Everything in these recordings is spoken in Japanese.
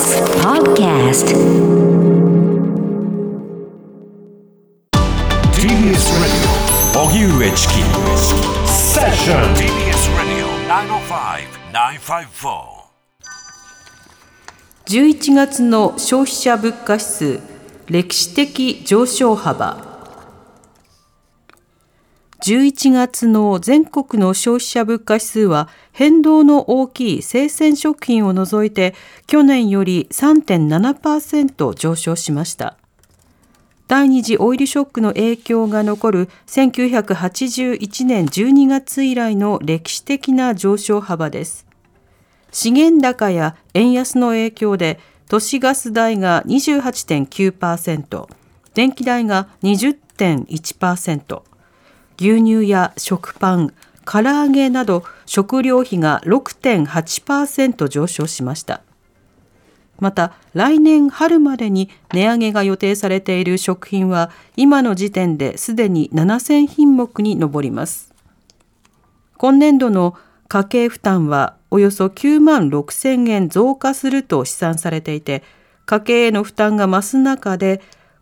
TBS Podcast TBS Radio 荻上チキセッション TBS Radio 905-954 11月の消費者物価指数歴史的上昇幅11月の全国の消費者物価指数は変動の大きい生鮮食品を除いて去年より3.7%上昇しました。第二次オイルショックの影響が残る1981年12月以来の歴史的な上昇幅です。資源高や円安の影響で都市ガス代が28.9%電気代が20.1%牛乳や食パン、唐揚げなど食料費が6.8%上昇しました。また来年春までに値上げが予定されている食品は今の時点ですでに7000品目に上ります。今年度の家計負担はおよそ9万6000円増加すると試算されていて家計への負担が増す中で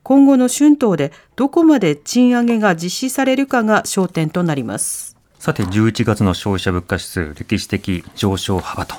今後の春闘でどこまで賃上げが実施されるかが焦点となります。さて11月の消費者物価指数歴史的上昇幅と。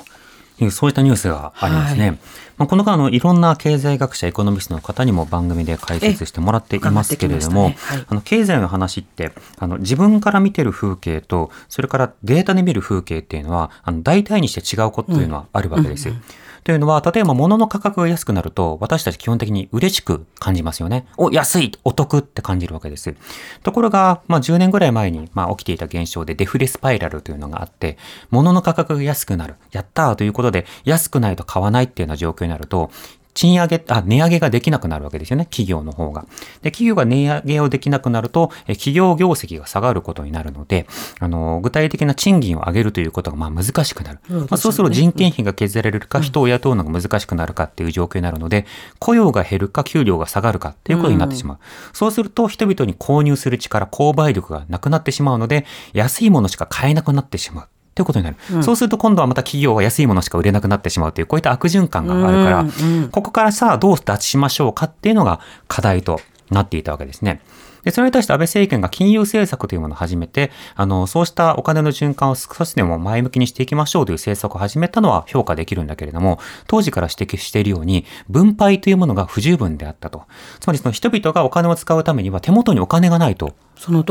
いうそういったニュースがありますね。はい、まあ、この間のいろんな経済学者エコノミストの方にも番組で解説してもらっていますけれども、ねはい、あの経済の話ってあの自分から見てる風景とそれからデータで見る風景っていうのはあの大体にして違うことというのはあるわけです。うん。うんうんというのは、例えば物の価格が安くなると、私たち基本的に嬉しく感じますよね。お、安いお得って感じるわけです。ところが、まあ10年ぐらい前に、まあ起きていた現象でデフレスパイラルというのがあって、物の価格が安くなる。やったーということで、安くないと買わないっていうような状況になると、賃上げ、あ、値上げができなくなるわけですよね、企業の方が。で、企業が値上げをできなくなると、え企業業績が下がることになるので、あの、具体的な賃金を上げるということが、まあ難しくなる。そう、ね,、まあ、そうすると人件費が削られるか、人を雇うのが難しくなるかっていう状況になるので、雇用が減るか、給料が下がるかっていうことになってしまう。そうすると、人々に購入する力、購買力がなくなってしまうので、安いものしか買えなくなってしまう。ということになる、うん、そうすると今度はまた企業は安いものしか売れなくなってしまうというこういった悪循環があるから、うんうん、ここからさあどう脱しましょうかっていうのが課題となっていたわけですね。で、それに対して安倍政権が金融政策というものを始めて、あの、そうしたお金の循環を少しでも前向きにしていきましょうという政策を始めたのは評価できるんだけれども、当時から指摘しているように、分配というものが不十分であったと。つまりその人々がお金を使うためには手元にお金がないと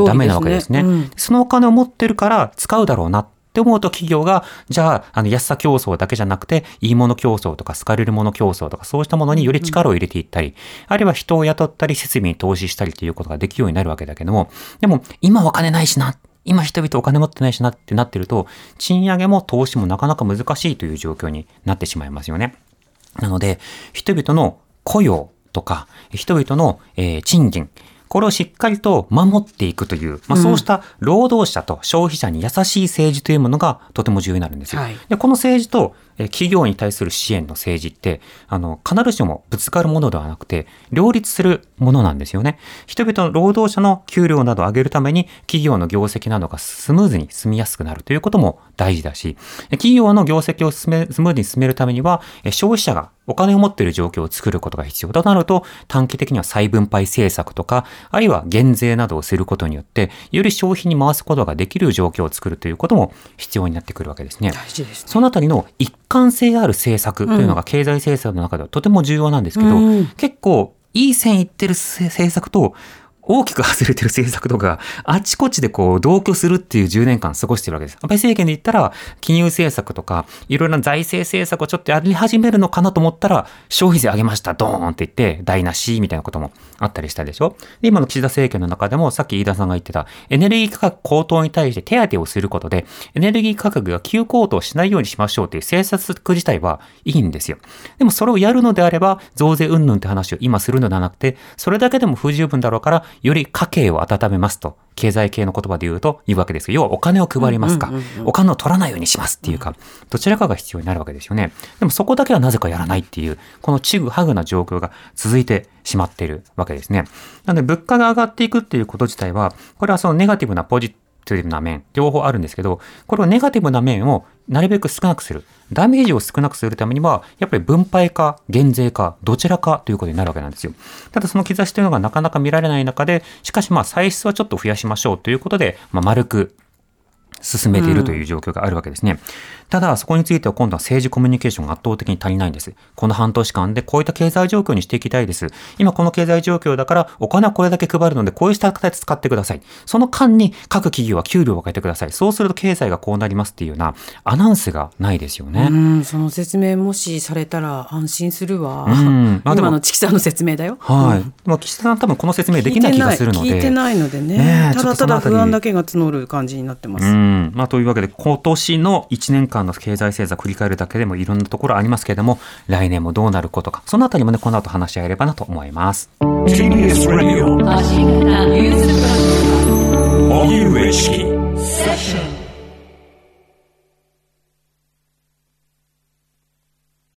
ダメなわけですね。その、ねうん、そのお金を持ってるから使うだろうなって思うと企業が、じゃあ、あの、安さ競争だけじゃなくて、いいもの競争とか、好かれるもの競争とか、そうしたものにより力を入れていったり、あるいは人を雇ったり、設備に投資したりということができるようになるわけだけども、でも、今お金ないしな。今人々お金持ってないしなってなってると、賃上げも投資もなかなか難しいという状況になってしまいますよね。なので、人々の雇用とか、人々の、えー、賃金、これをしっかりと守っていくという、まあ、そうした労働者と消費者に優しい政治というものがとても重要になるんですよ。はい、でこの政治と企業に対する支援の政治って、あの、必ずしもぶつかるものではなくて、両立するものなんですよね。人々の労働者の給料などを上げるために、企業の業績などがスムーズに進みやすくなるということも大事だし、企業の業績をスムーズに進めるためには、消費者がお金を持っている状況を作ることが必要となると、短期的には再分配政策とか、あるいは減税などをすることによって、より消費に回すことができる状況を作るということも必要になってくるわけですね。大事です、ね、そのあたりの一貫性ある政策というのが経済政策の中ではとても重要なんですけど、うん、結構いい線いってる政策と大きく外れてる政策とか、あちこちでこう同居するっていう10年間過ごしてるわけです。安倍政権で言ったら、金融政策とか、いろいろな財政政策をちょっとやり始めるのかなと思ったら、消費税上げました、ドーンって言って、台無し、みたいなこともあったりしたでしょで、今の岸田政権の中でも、さっき飯田さんが言ってた、エネルギー価格高騰に対して手当てをすることで、エネルギー価格が急高騰しないようにしましょうという政策自体はいいんですよ。でもそれをやるのであれば、増税云々って話を今するのではなくて、それだけでも不十分だろうから、より家計を温めますと、経済系の言葉で言うと、言うわけです要はお金を配りますか、お金を取らないようにしますっていうか、どちらかが必要になるわけですよね。でもそこだけはなぜかやらないっていう、このちぐはぐな状況が続いてしまっているわけですね。なので、物価が上がっていくっていうこと自体は、これはそのネガティブなポジポジティブな面、両方あるんですけど、これをネガティブな面をなるべく少なくする。ダメージを少なくするためには、やっぱり分配か減税か、どちらかということになるわけなんですよ。ただその兆しというのがなかなか見られない中で、しかしまあ歳出はちょっと増やしましょうということで、まあ、丸く進めているという状況があるわけですね。うん、ただ、そこについては今度は政治コミュニケーションが圧倒的に足りないんです。この半年間でこういった経済状況にしていきたいです。今この経済状況だからお金はこれだけ配るのでこういうした形で使ってください。その間に各企業は給料をかけてください。そうすると経済がこうなりますっていうようなアナウンスがないですよね。うん、その説明もしされたら安心するわ。うん、まあ、今のチキさんの説明だよ。はい。うん、まあ、岸田さん多分この説明できない気がするので。聞いてないのでね。ねただただ不安だけが募る感じになってます。うん。まあ、というわけで今年の1年間の経済政策振り返るだけでもいろんなところありますけれども、来年もどうなることか、そのあたりもね、この後話し合えればなと思います。TBS Radio 荻上チキセッション